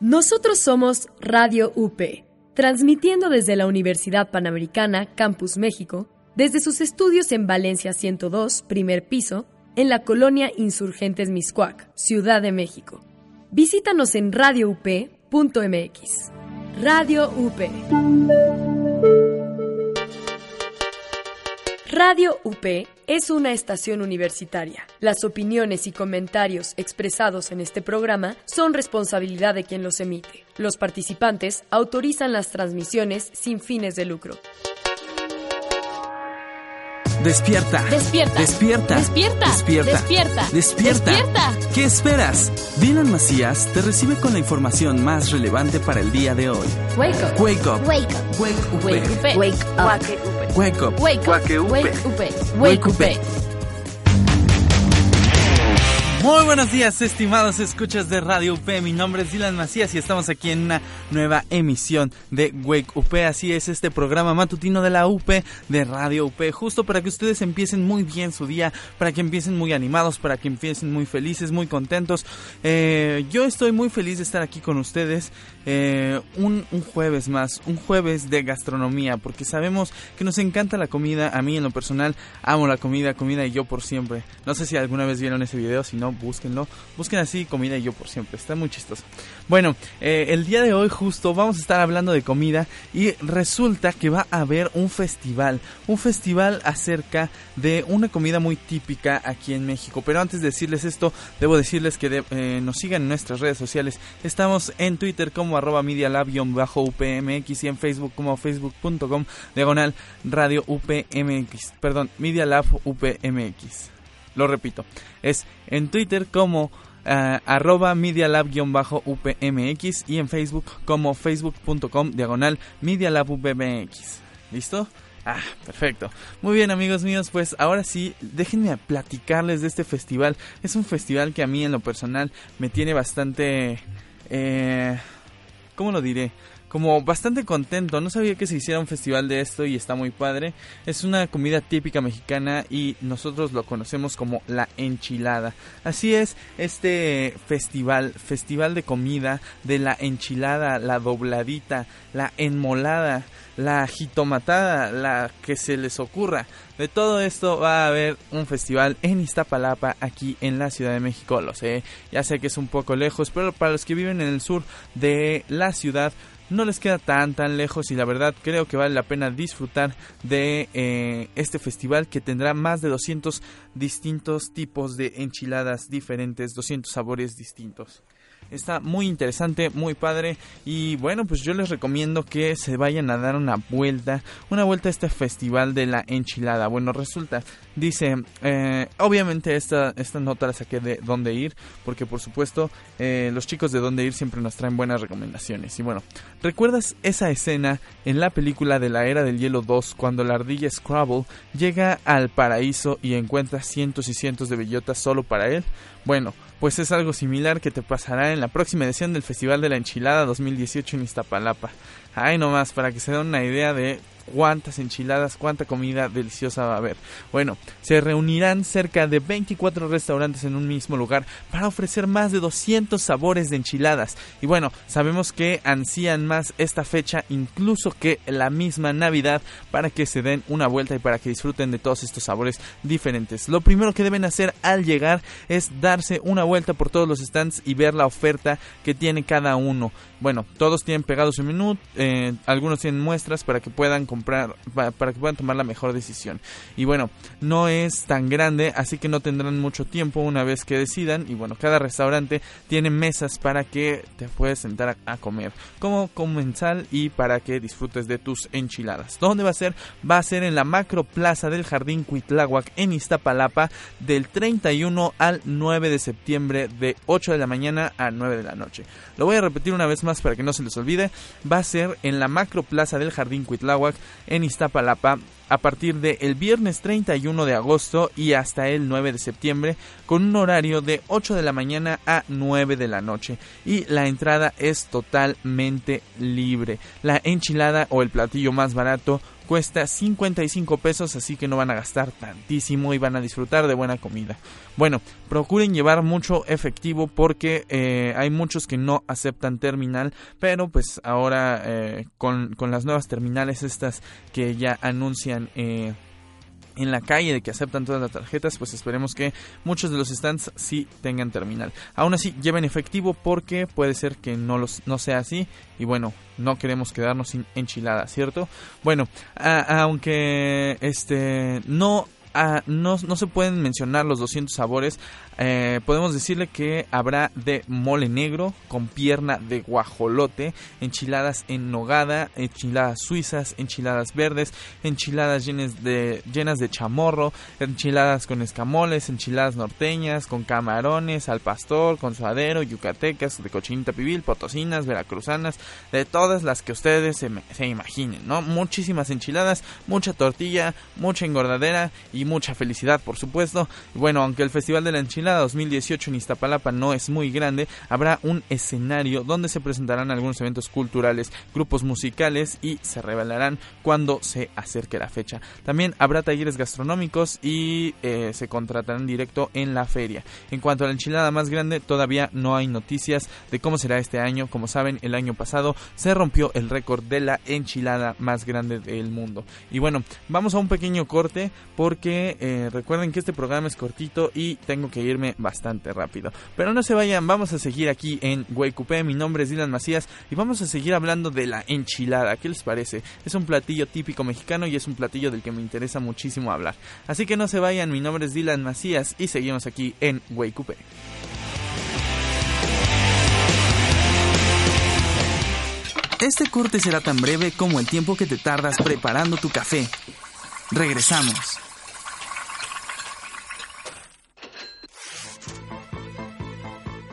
Nosotros somos Radio UP, transmitiendo desde la Universidad Panamericana, Campus México, desde sus estudios en Valencia 102, primer piso, en la colonia Insurgentes Miscuac, Ciudad de México. Visítanos en radioup.mx. Radio UP. Radio UP es una estación universitaria. Las opiniones y comentarios expresados en este programa son responsabilidad de quien los emite. Los participantes autorizan las transmisiones sin fines de lucro. Despierta. Despierta. Despierta. Despierta. Despierta. Despierta. Despierta. Despierta. ¿Qué esperas? Dylan Macías te recibe con la información más relevante para el día de hoy. Wake up. Wake up. Wake up. Wake up. Wake up. Wake up. Wake up. Wake up. Wake up. Wake up. Wake Wake up. up. Muy buenos días, estimados escuchas de Radio UP. Mi nombre es Dylan Macías y estamos aquí en una nueva emisión de Wake UP. Así es, este programa matutino de la UP de Radio UP, justo para que ustedes empiecen muy bien su día, para que empiecen muy animados, para que empiecen muy felices, muy contentos. Eh, yo estoy muy feliz de estar aquí con ustedes eh, un, jueves más, un jueves de gastronomía, porque sabemos que nos encanta la comida. A mí, en lo personal, amo la comida, comida y yo por siempre. No sé si alguna vez vieron ese video, si no, búsquenlo. Busquen así, comida y yo por siempre. Está muy chistoso. Bueno, eh, el día de hoy justo vamos a estar hablando de comida y resulta que va a haber un festival. Un festival acerca de una comida muy típica aquí en México. Pero antes de decirles esto, debo decirles que eh, nos sigan en nuestras redes sociales. Estamos en Twitter como arroba medialab-upmx y en Facebook como facebook.com diagonal radio upmx. Perdón, Media Lab upmx. Lo repito, es en Twitter como ah, arroba medialab-upmx y en Facebook como facebook.com diagonal medialabupmx. ¿Listo? Ah, perfecto. Muy bien amigos míos, pues ahora sí, déjenme platicarles de este festival. Es un festival que a mí en lo personal me tiene bastante... Eh, ¿Cómo lo diré? Como bastante contento, no sabía que se hiciera un festival de esto y está muy padre. Es una comida típica mexicana y nosotros lo conocemos como la enchilada. Así es, este festival, festival de comida de la enchilada, la dobladita, la enmolada, la jitomatada, la que se les ocurra. De todo esto va a haber un festival en Iztapalapa, aquí en la Ciudad de México, lo sé, ya sé que es un poco lejos, pero para los que viven en el sur de la ciudad, no les queda tan tan lejos y la verdad creo que vale la pena disfrutar de eh, este festival que tendrá más de 200 distintos tipos de enchiladas diferentes, 200 sabores distintos. Está muy interesante, muy padre y bueno, pues yo les recomiendo que se vayan a dar una vuelta, una vuelta a este festival de la enchilada. Bueno, resulta, dice, eh, obviamente esta, esta nota la saqué de dónde ir, porque por supuesto eh, los chicos de dónde ir siempre nos traen buenas recomendaciones. Y bueno, ¿recuerdas esa escena en la película de la Era del Hielo 2 cuando la ardilla Scrabble llega al paraíso y encuentra cientos y cientos de bellotas solo para él? Bueno, pues es algo similar que te pasará en la próxima edición del Festival de la Enchilada 2018 en Iztapalapa. Ay, nomás, para que se den una idea de cuántas enchiladas, cuánta comida deliciosa va a haber. Bueno, se reunirán cerca de 24 restaurantes en un mismo lugar para ofrecer más de 200 sabores de enchiladas. Y bueno, sabemos que ansían más esta fecha incluso que la misma Navidad para que se den una vuelta y para que disfruten de todos estos sabores diferentes. Lo primero que deben hacer al llegar es darse una vuelta por todos los stands y ver la oferta que tiene cada uno. Bueno, todos tienen pegado su menú, eh, algunos tienen muestras para que puedan comprar comprar, para que puedan tomar la mejor decisión. Y bueno, no es tan grande, así que no tendrán mucho tiempo una vez que decidan. Y bueno, cada restaurante tiene mesas para que te puedas sentar a, comer como comensal y para que disfrutes de tus enchiladas. ¿Dónde va a ser? Va a ser en la macro plaza del Jardín Cuitláhuac en Iztapalapa del 31 al 9 de septiembre de 8 de la mañana a 9 de la noche. Lo voy a repetir una vez más para que no se les olvide. Va a ser en la macro plaza del Jardín Cuitláhuac en Iztapalapa a partir del viernes 31 de agosto y hasta el 9 de septiembre con un horario de 8 de la mañana a 9 de la noche y la entrada es totalmente libre. La enchilada o el platillo más barato cuesta 55 pesos, así que no van a gastar tantísimo y van a disfrutar de buena comida. Bueno, procuren llevar mucho efectivo porque eh, hay muchos que no aceptan terminal, pero pues ahora eh, con, con, las nuevas terminales estas que ya anuncian... Eh, en la calle de que aceptan todas las tarjetas, pues esperemos que muchos de los stands sí tengan terminal. Aún así, lleven efectivo porque puede ser que no, los, no sea así y bueno, no queremos quedarnos sin enchilada, ¿cierto? Bueno, aunque este no no, no, se pueden mencionar los 200 sabores. Eh, podemos decirle que habrá de mole negro con pierna de guajolote, enchiladas en nogada, enchiladas suizas, enchiladas verdes, enchiladas llenas de, llenas de chamorro, enchiladas con escamoles, enchiladas norteñas, con camarones, al pastor, con suadero, yucatecas, de cochinita pibil, potosinas, veracruzanas, de todas las que ustedes se, se imaginen, ¿no? Muchísimas enchiladas, mucha tortilla, mucha engordadera y y mucha felicidad, por supuesto. Bueno, aunque el Festival de la Enchilada 2018 en Iztapalapa no es muy grande, habrá un escenario donde se presentarán algunos eventos culturales, grupos musicales y se revelarán cuando se acerque la fecha. También habrá talleres gastronómicos y eh, se contratarán directo en la feria. En cuanto a la enchilada más grande, todavía no hay noticias de cómo será este año. Como saben, el año pasado se rompió el récord de la enchilada más grande del mundo. Y bueno, vamos a un pequeño corte porque eh, recuerden que este programa es cortito y tengo que irme bastante rápido. Pero no se vayan, vamos a seguir aquí en Coupé. Mi nombre es Dylan Macías y vamos a seguir hablando de la enchilada. ¿Qué les parece? Es un platillo típico mexicano y es un platillo del que me interesa muchísimo hablar. Así que no se vayan, mi nombre es Dylan Macías y seguimos aquí en Coupé. Este corte será tan breve como el tiempo que te tardas preparando tu café. Regresamos.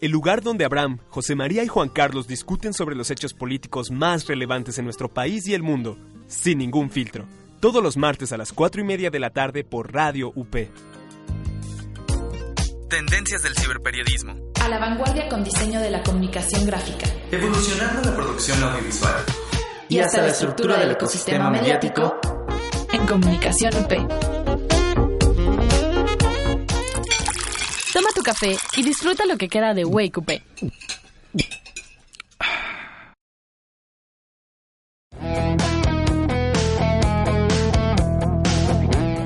el lugar donde Abraham, José María y Juan Carlos discuten sobre los hechos políticos más relevantes en nuestro país y el mundo, sin ningún filtro. Todos los martes a las 4 y media de la tarde por Radio UP. Tendencias del ciberperiodismo. A la vanguardia con diseño de la comunicación gráfica. Evolucionando la producción audiovisual. Y hasta la estructura del ecosistema mediático en comunicación UP. Café y disfruta lo que queda de Wake Up.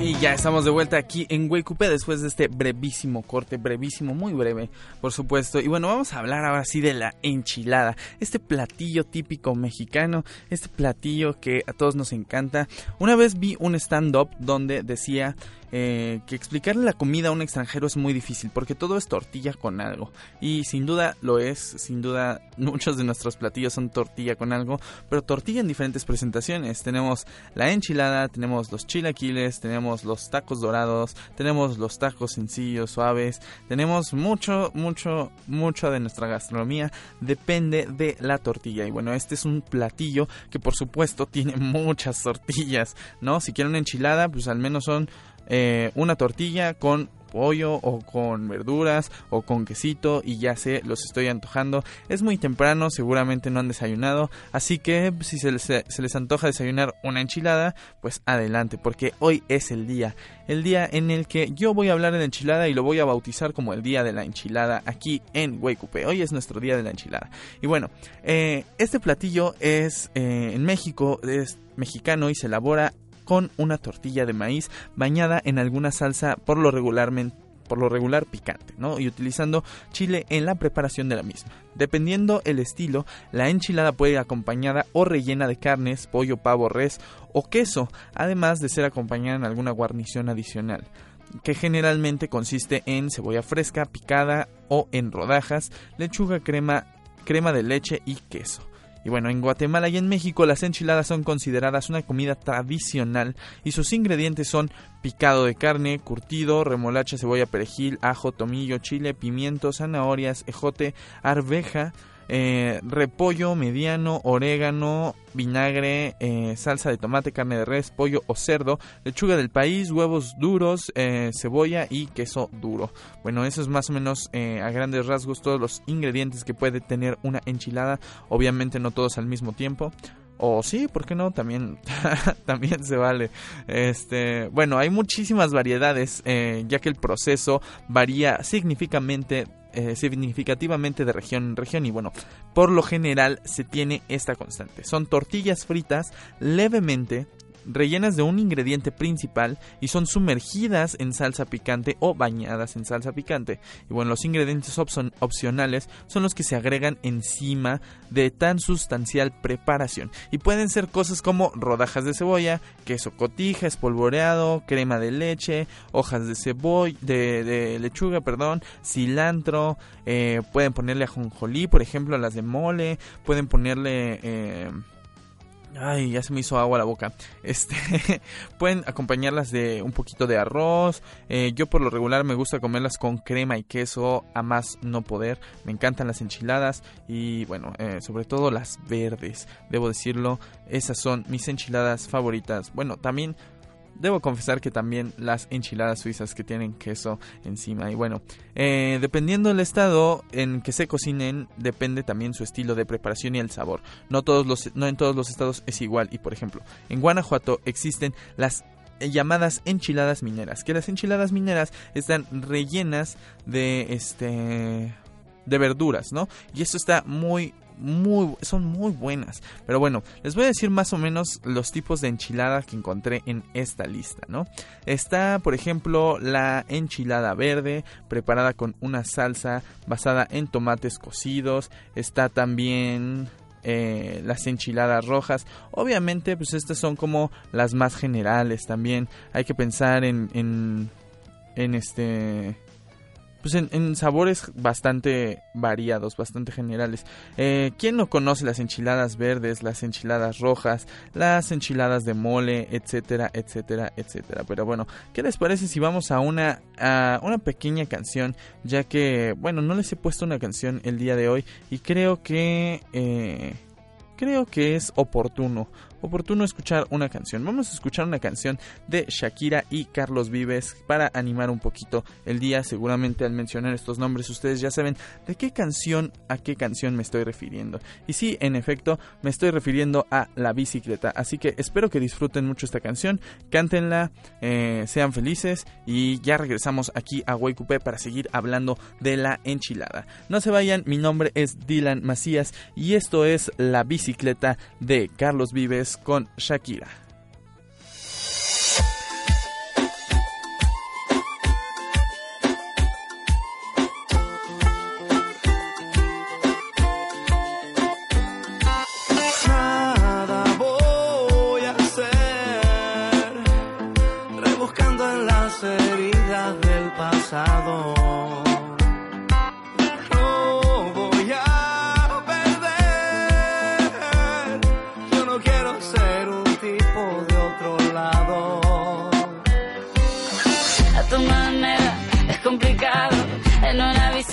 Y ya estamos de vuelta aquí en Wake Up después de este brevísimo corte, brevísimo, muy breve, por supuesto. Y bueno, vamos a hablar ahora sí de la enchilada, este platillo típico mexicano, este platillo que a todos nos encanta. Una vez vi un stand-up donde decía eh, que explicarle la comida a un extranjero es muy difícil porque todo es tortilla con algo y sin duda lo es, sin duda muchos de nuestros platillos son tortilla con algo, pero tortilla en diferentes presentaciones. Tenemos la enchilada, tenemos los chilaquiles, tenemos los tacos dorados, tenemos los tacos sencillos, suaves, tenemos mucho, mucho, mucho de nuestra gastronomía depende de la tortilla y bueno, este es un platillo que por supuesto tiene muchas tortillas, ¿no? Si quieren una enchilada, pues al menos son eh, una tortilla con pollo o con verduras o con quesito y ya sé, los estoy antojando. Es muy temprano, seguramente no han desayunado, así que si se les, antoja desayunar una enchilada, pues adelante, porque hoy es el día, el día en el que yo voy a hablar de la enchilada y lo voy a bautizar como el día de la enchilada aquí en Huaycupe. Hoy es nuestro día de la enchilada. Y bueno, eh, este platillo es eh, en México, es mexicano y se elabora con una tortilla de maíz bañada en alguna salsa por lo regularmente por lo regular picante, ¿no? Y utilizando chile en la preparación de la misma. Dependiendo el estilo, la enchilada puede ir acompañada o rellena de carnes, pollo, pavo, res o queso, además de ser acompañada en alguna guarnición adicional que generalmente consiste en cebolla fresca picada o en rodajas, lechuga, crema, crema de leche y queso. Y bueno, en Guatemala y en México las enchiladas son consideradas una comida tradicional y sus ingredientes son picado de carne, curtido, remolacha, cebolla, perejil, ajo, tomillo, chile, pimiento, zanahorias, ejote, arveja, eh, repollo mediano, orégano, vinagre, eh, salsa de tomate, carne de res, pollo o cerdo, lechuga del país, huevos duros, eh, cebolla y queso duro. Bueno, eso es más o menos a grandes rasgos todos los ingredientes que puede tener una enchilada. Obviamente no todos al mismo tiempo. O sí, ¿por qué no? También, también se vale. Este, bueno, hay muchísimas variedades, ya que el proceso varía significativamente eh, significativamente de región en región y bueno, por lo general se tiene esta constante. Son tortillas fritas levemente rellenas de un ingrediente principal y son sumergidas en salsa picante o bañadas en salsa picante. Y bueno, los ingredientes opcionales son los que se agregan encima de tan sustancial preparación. Y pueden ser cosas como rodajas de cebolla, queso cotija, espolvoreado, crema de leche, hojas de cebolla, de, lechuga, perdón, cilantro, eh, pueden ponerle ajonjolí, por ejemplo, las de mole, pueden ponerle... Eh, Ay, ya se me hizo agua la boca. Este, pueden acompañarlas de un poquito de arroz. Eh, yo por lo regular me gusta comerlas con crema y queso, a más no poder. Me encantan las enchiladas y bueno, eh, sobre todo las verdes. Debo decirlo, esas son mis enchiladas favoritas. Bueno, también debo confesar que también las enchiladas suizas que tienen queso encima. Y bueno, eh, dependiendo del estado en que se cocinen, depende también su estilo de preparación y el sabor. No, todos los, no en todos los estados es igual. Y por ejemplo, en Guanajuato existen las llamadas enchiladas mineras, que las enchiladas mineras están rellenas de este de verduras, ¿no? Y esto está muy muy, son muy buenas. Pero bueno, les voy a decir más o menos los tipos de enchiladas que encontré en esta lista, ¿no? Está, por ejemplo, la enchilada verde, preparada con una salsa basada en tomates cocidos. Está también eh, las enchiladas rojas. Obviamente, pues estas son como las más generales también. Hay que pensar en, en, en este pues en, sabores bastante variados, bastante generales. Eh, ¿Quién no conoce las enchiladas verdes, las enchiladas rojas, las enchiladas de mole, etcétera, etcétera, etcétera? Pero bueno, ¿qué les parece si vamos a una, a una pequeña canción? Ya que, bueno, no les he puesto una canción el día de hoy y creo que... Eh, creo que es oportuno oportuno escuchar una canción. Vamos a escuchar una canción de Shakira y Carlos Vives para animar un poquito el día. Seguramente al mencionar estos nombres ustedes ya saben de qué canción a qué canción me estoy refiriendo. Y sí, en efecto, me estoy refiriendo a La Bicicleta. Así que espero que disfruten mucho esta canción, cántenla, eh, sean felices y ya regresamos aquí a Coupé para seguir hablando de la enchilada. No se vayan, mi nombre es Dylan Macías y esto es La Bicicleta de Carlos Vives con Shakira.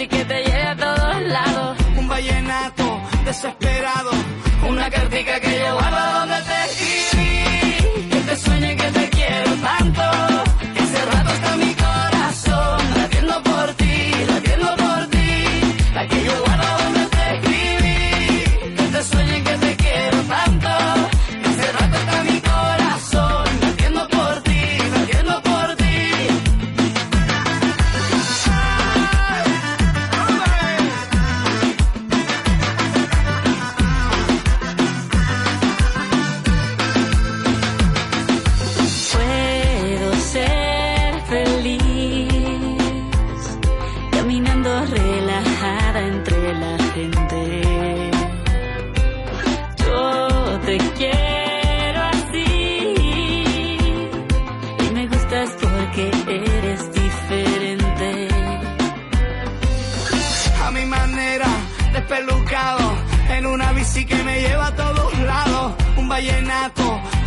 Que te lleve a todos lados. Un vallenato desesperado, una cartica que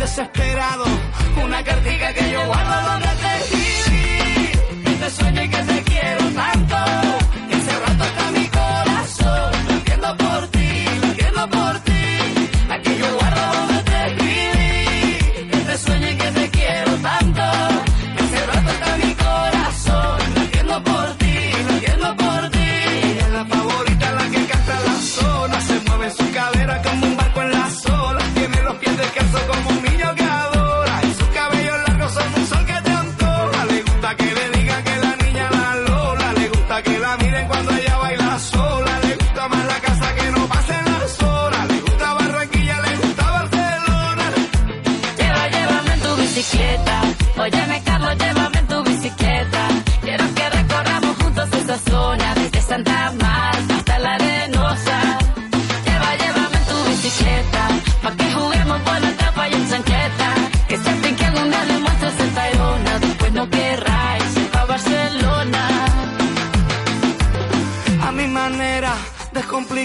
desesperado, una cartica que yo guardo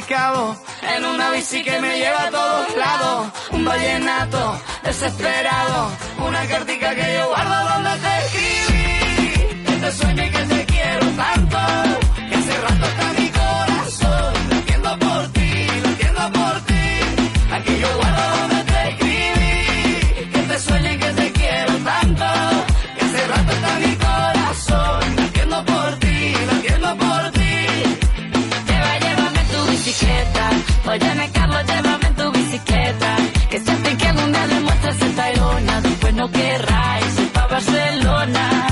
En una bici que me lleva a todos lados. Un vallenato desesperado. Una cartica que yo guardo donde te escribí. Que te sueño bicicleta. Óyeme, Carlos, llévame en tu bicicleta. Que sienten que algún día le muestres el Tayrona. Después no querráis ir pa' Barcelona.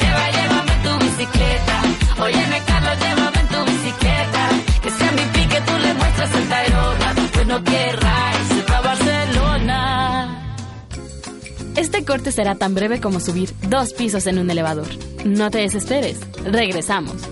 Lleva, llévame en tu bicicleta. Óyeme, Carlos, llévame en tu bicicleta. Que sea mi pique, tú le muestras el Tayrona. Después no querráis ir pa' Barcelona. Este corte será tan breve como subir dos pisos en un elevador. No te desesperes. Regresamos.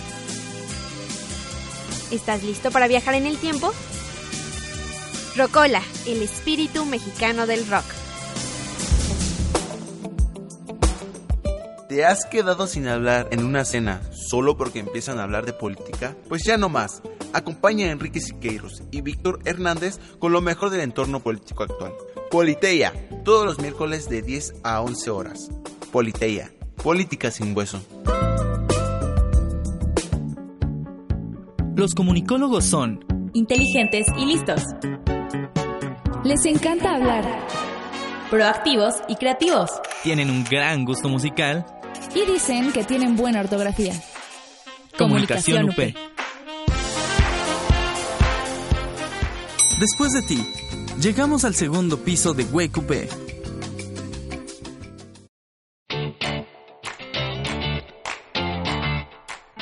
¿Estás listo para viajar en el tiempo? Rocola, el espíritu mexicano del rock. ¿Te has quedado sin hablar en una cena solo porque empiezan a hablar de política? Pues ya no más. Acompaña a Enrique Siqueiros y Víctor Hernández con lo mejor del entorno político actual. Politeia, todos los miércoles de 10 a 11 horas. Politeia, política sin hueso. Los comunicólogos son inteligentes y listos. Les encanta hablar. Proactivos y creativos. Tienen un gran gusto musical. Y dicen que tienen buena ortografía. Comunicación, UP. Después de ti, llegamos al segundo piso de Wake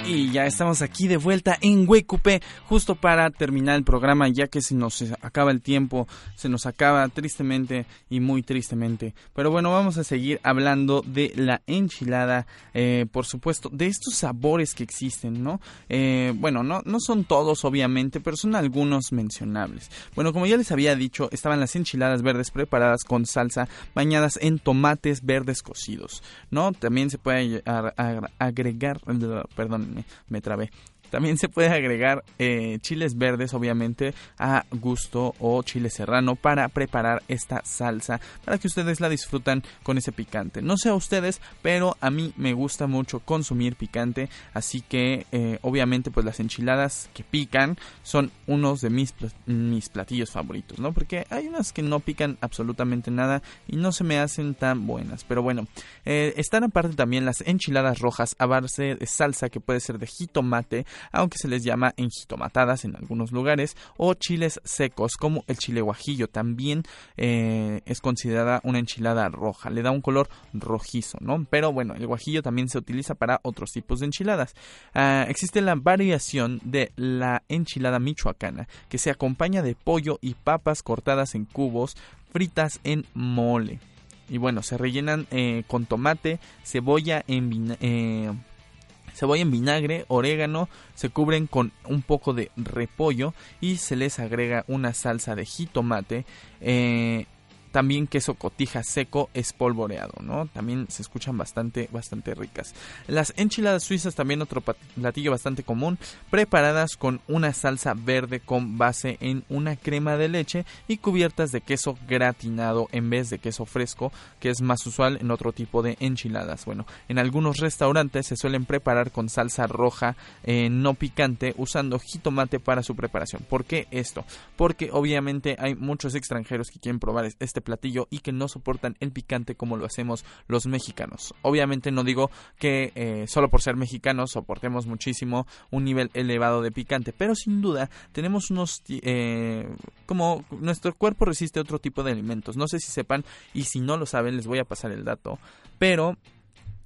Y ya estamos aquí de vuelta en Huecupé, justo para terminar el programa, ya que se nos acaba el tiempo, se nos acaba tristemente y muy tristemente. Pero bueno, vamos a seguir hablando de la enchilada, eh, por supuesto, de estos sabores que existen, ¿no? Eh, bueno, no, no son todos, obviamente, pero son algunos mencionables. Bueno, como ya les había dicho, estaban las enchiladas verdes preparadas con salsa, bañadas en tomates verdes cocidos, ¿no? También se puede agregar, perdón, me, trabé. También se puede agregar eh, chiles verdes, obviamente, a gusto o chile serrano para preparar esta salsa, para que ustedes la disfrutan con ese picante. No sé a ustedes, pero a mí me gusta mucho consumir picante, así que eh, obviamente pues las enchiladas que pican son unos de mis, mis platillos favoritos, ¿no? Porque hay unas que no pican absolutamente nada y no se me hacen tan buenas. Pero bueno, eh, están aparte también las enchiladas rojas a base de salsa que puede ser de jitomate, aunque se les llama enjitomatadas en algunos lugares, o chiles secos como el chile guajillo, también eh, es considerada una enchilada roja, le da un color rojizo, ¿no? Pero bueno, el guajillo también se utiliza para otros tipos de enchiladas. Ah, existe la variación de la enchilada michoacana, que se acompaña de pollo y papas cortadas en cubos, fritas en mole. Y bueno, se rellenan eh, con tomate, cebolla en, eh, cebolla en vinagre, orégano, se cubren con un poco de repollo y se les agrega una salsa de jitomate. Eh, también queso cotija seco espolvoreado, ¿no? También se escuchan bastante, bastante ricas. Las enchiladas suizas también otro platillo bastante común, preparadas con una salsa verde con base en una crema de leche y cubiertas de queso gratinado en vez de queso fresco, que es más usual en otro tipo de enchiladas. Bueno, en algunos restaurantes se suelen preparar con salsa roja eh, no picante usando jitomate para su preparación. ¿Por qué esto? Porque obviamente hay muchos extranjeros que quieren probar este este platillo y que no soportan el picante como lo hacemos los mexicanos. Obviamente no digo que eh, solo por ser mexicanos soportemos muchísimo un nivel elevado de picante, pero sin duda tenemos unos eh, como nuestro cuerpo resiste otro tipo de alimentos. No sé si sepan y si no lo saben les voy a pasar el dato, pero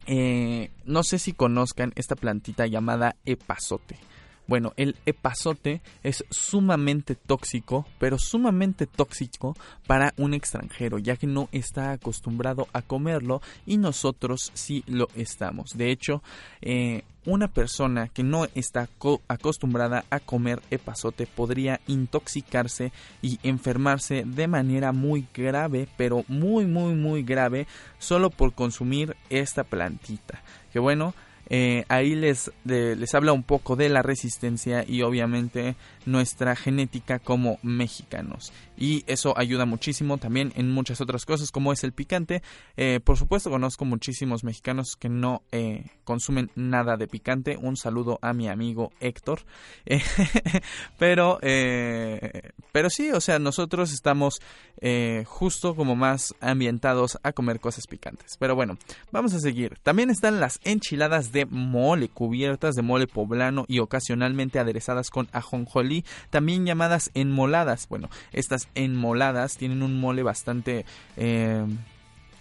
eh, no sé si conozcan esta plantita llamada epazote. Bueno, el epazote es sumamente tóxico, pero sumamente tóxico para un extranjero, ya que no está acostumbrado a comerlo y nosotros sí lo estamos. De hecho, eh, una persona que no está acostumbrada a comer epazote podría intoxicarse y enfermarse de manera muy grave, pero muy muy muy grave, solo por consumir esta plantita. Que bueno, eh, ahí les, les habla un poco de la resistencia y obviamente nuestra genética como mexicanos. Y eso ayuda muchísimo también en muchas otras cosas como es el picante. Eh, por supuesto conozco muchísimos mexicanos que no eh, consumen nada de picante. Un saludo a mi amigo Héctor. pero, pero sí, o sea, nosotros estamos justo como más ambientados a comer cosas picantes. Pero bueno, vamos a seguir. También están las enchiladas de mole, cubiertas de mole poblano y ocasionalmente aderezadas con ajonjolí, también llamadas enmoladas. Bueno, estas enmoladas tienen un mole bastante... Eh,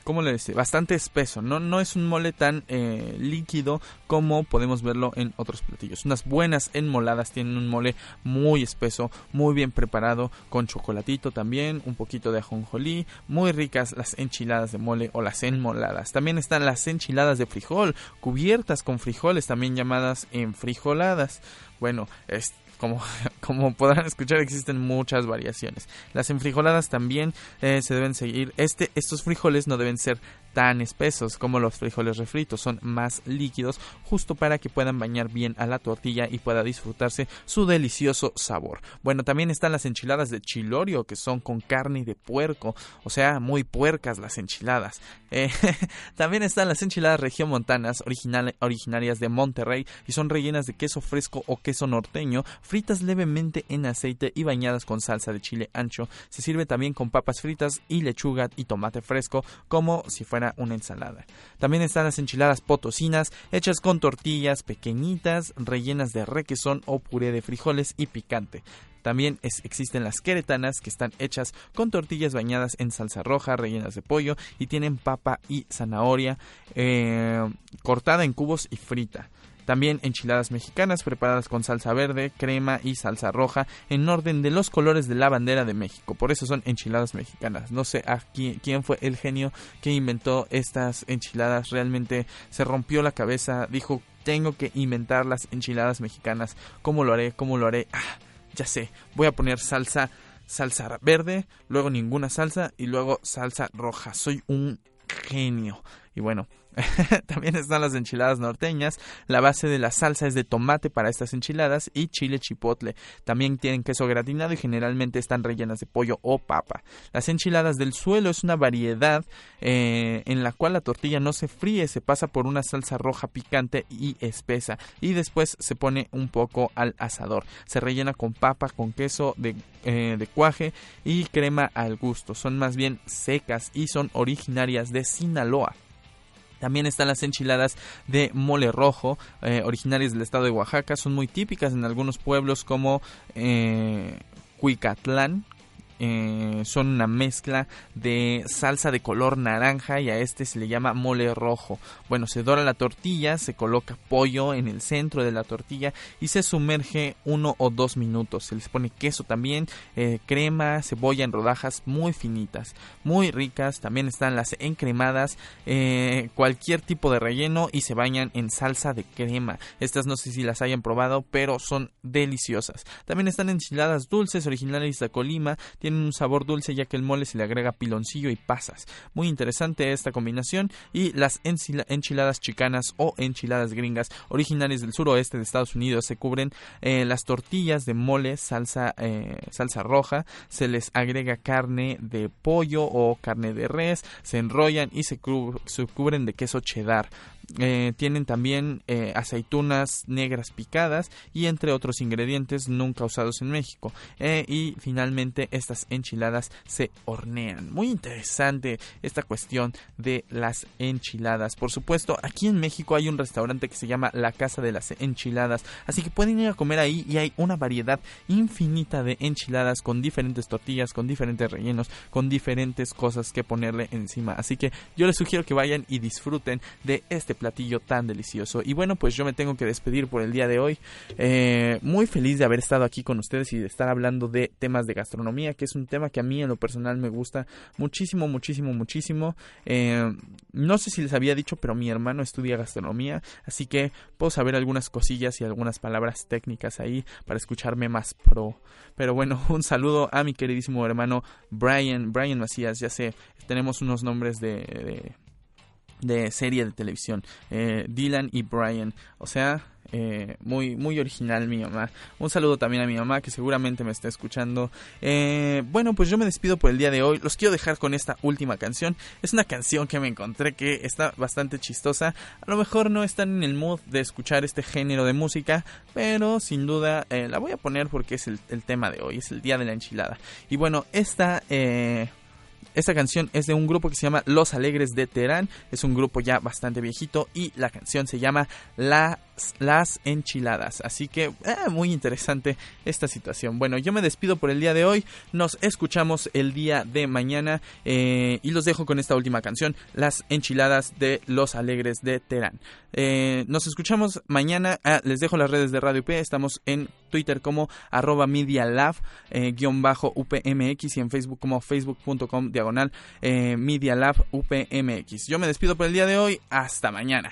¿cómo le dice? Bastante espeso, ¿no? No es un mole tan eh, líquido como podemos verlo en otros platillos. Unas buenas enmoladas tienen un mole muy espeso, muy bien preparado, con chocolatito también, un poquito de ajonjolí, muy ricas las enchiladas de mole o las enmoladas. También están las enchiladas de frijol, cubiertas con frijoles, también llamadas enfrijoladas. Bueno, este como, como podrán escuchar, existen muchas variaciones. Las enfrijoladas también eh, se deben seguir. Este, estos frijoles no deben ser tan espesos como los frijoles refritos, son más líquidos justo para que puedan bañar bien a la tortilla y pueda disfrutarse su delicioso sabor. Bueno, también están las enchiladas de chilorio que son con carne de puerco, o sea, muy puercas las enchiladas. Eh, también están las enchiladas regiomontanas original, originarias de Monterrey y son rellenas de queso fresco o queso norteño, fritas levemente en aceite y bañadas con salsa de chile ancho. Se sirve también con papas fritas y lechuga y tomate fresco como si fuera una ensalada. También están las enchiladas potosinas, hechas con tortillas pequeñitas, rellenas de requesón o puré de frijoles y picante. También existen las queretanas que están hechas con tortillas bañadas en salsa roja, rellenas de pollo y tienen papa y zanahoria eh, cortada en cubos y frita. También enchiladas mexicanas preparadas con salsa verde, crema y salsa roja en orden de los colores de la bandera de México. Por eso son enchiladas mexicanas. No sé a quién, fue el genio que inventó estas enchiladas. Realmente se rompió la cabeza. Dijo, tengo que inventar las enchiladas mexicanas. ¿Cómo lo haré? ¿Cómo lo haré? Ah, ya sé. Voy a poner salsa salsa verde, luego ninguna salsa y luego salsa roja. Soy un genio. Y bueno, También están las enchiladas norteñas. La base de la salsa es de tomate para estas enchiladas y chile chipotle. También tienen queso gratinado y generalmente están rellenas de pollo o papa. Las enchiladas del suelo es una variedad eh, en la cual la tortilla no se fríe, se pasa por una salsa roja picante y espesa y después se pone un poco al asador. Se rellena con papa, con queso de, eh, de cuaje y crema al gusto. Son más bien secas y son originarias de Sinaloa. También están las enchiladas de mole rojo, eh, originarias del estado de Oaxaca. Son muy típicas en algunos pueblos como eh, Cuicatlán, eh, son una mezcla de salsa de color naranja y a este se le llama mole rojo. Bueno, se dora la tortilla, se coloca pollo en el centro de la tortilla y se sumerge uno o dos minutos. Se les pone queso también, eh, crema, cebolla en rodajas muy finitas, muy ricas. También están las encremadas, eh, cualquier tipo de relleno y se bañan en salsa de crema. Estas no sé si las hayan probado, pero son deliciosas. También están enchiladas dulces originales de Colima un sabor dulce ya que el mole se le agrega piloncillo y pasas. Muy interesante esta combinación y las enchiladas chicanas o enchiladas gringas originales del suroeste de Estados Unidos se cubren eh, las tortillas de mole, salsa, eh, salsa roja, se les agrega carne de pollo o carne de res, se enrollan y se, se cubren de queso cheddar. Eh, tienen también eh, aceitunas negras picadas y entre otros ingredientes nunca usados en México. Eh, y finalmente estas enchiladas se hornean. Muy interesante esta cuestión de las enchiladas. Por supuesto, aquí en México hay un restaurante que se llama La Casa de las Enchiladas. Así que pueden ir a comer ahí y hay una variedad infinita de enchiladas con diferentes tortillas, con diferentes rellenos, con diferentes cosas que ponerle encima. Así que yo les sugiero que vayan y disfruten de este platillo tan delicioso. Y bueno, pues yo me tengo que despedir por el día de hoy. Eh, muy feliz de haber estado aquí con ustedes y de estar hablando de temas de gastronomía, que es un tema que a mí en lo personal me gusta muchísimo, muchísimo, muchísimo. Eh, no sé si les había dicho, pero mi hermano estudia gastronomía, así que puedo saber algunas cosillas y algunas palabras técnicas ahí para escucharme más pro. Pero bueno, un saludo a mi queridísimo hermano Brian, Brian Macías, ya sé, tenemos unos nombres de serie de televisión. Eh, Dylan y Brian. O sea, eh, muy, muy original mi mamá. Un saludo también a mi mamá que seguramente me está escuchando. Eh, bueno, pues yo me despido por el día de hoy. Los quiero dejar con esta última canción. Es una canción que me encontré que está bastante chistosa. A lo mejor no están en el mood de escuchar este género de música, pero sin duda la voy a poner porque es el, tema de hoy. Es el día de la enchilada. Y bueno, esta... Esta canción es de un grupo que se llama Los Alegres de Teherán. Es un grupo ya bastante viejito y la canción se llama La las enchiladas. Así que eh, muy interesante esta situación. Bueno, yo me despido por el día de hoy. Nos escuchamos el día de mañana eh, y los dejo con esta última canción, Las enchiladas de los alegres de Terán. Eh, nos escuchamos mañana. Ah, les dejo las redes de Radio P. Estamos en Twitter como arroba medialab guion bajo UPMX y en Facebook como facebook.com diagonal medialab UPMX. Yo me despido por el día de hoy. Hasta mañana.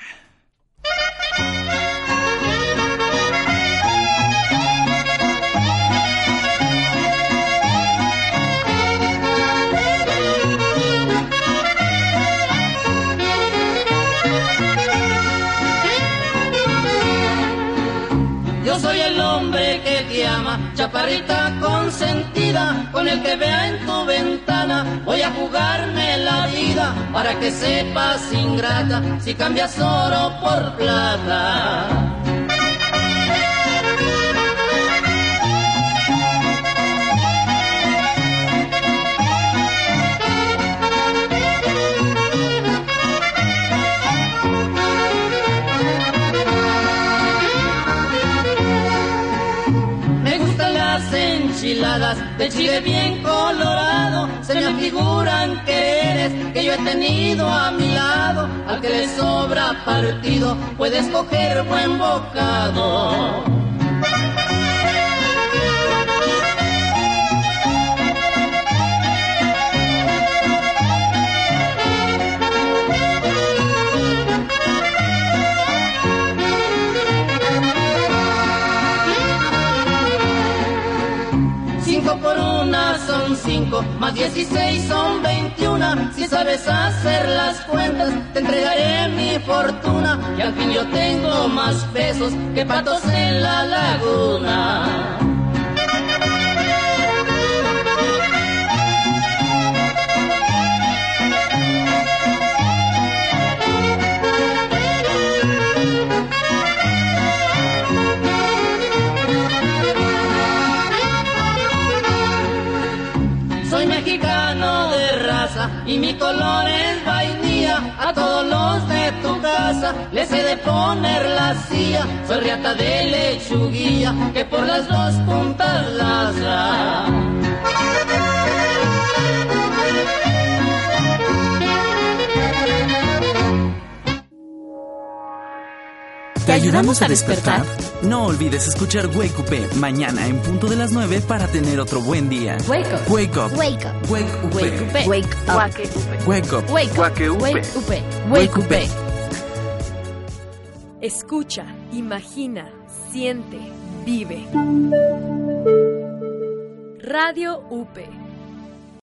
Chaparrita consentida, con el que vea en tu ventana, voy a jugarme la vida para que sepas ingrata si cambias oro por plata. De chile bien colorado, se me afiguran que eres, que yo he tenido a mi lado, al que le sobra partido, puedes coger buen bocado. Más 16 son 21. Si sabes hacer las cuentas, te entregaré mi fortuna. Y al fin yo tengo más pesos que patos en la laguna. Y mi color es vainilla. A todos los de tu casa les he de poner la silla. Soy riata de lechuguilla que por las dos puntas lastra. Ayudamos a despertar? No olvides escuchar Wake Up mañana en punto de las 9 para tener otro buen día. Wake up. Wake up. Wake up. Wake up. Wake up. Wake up. Wake up. Wake up. Wake up. Wake up. Escucha, imagina, siente, vive. Radio UP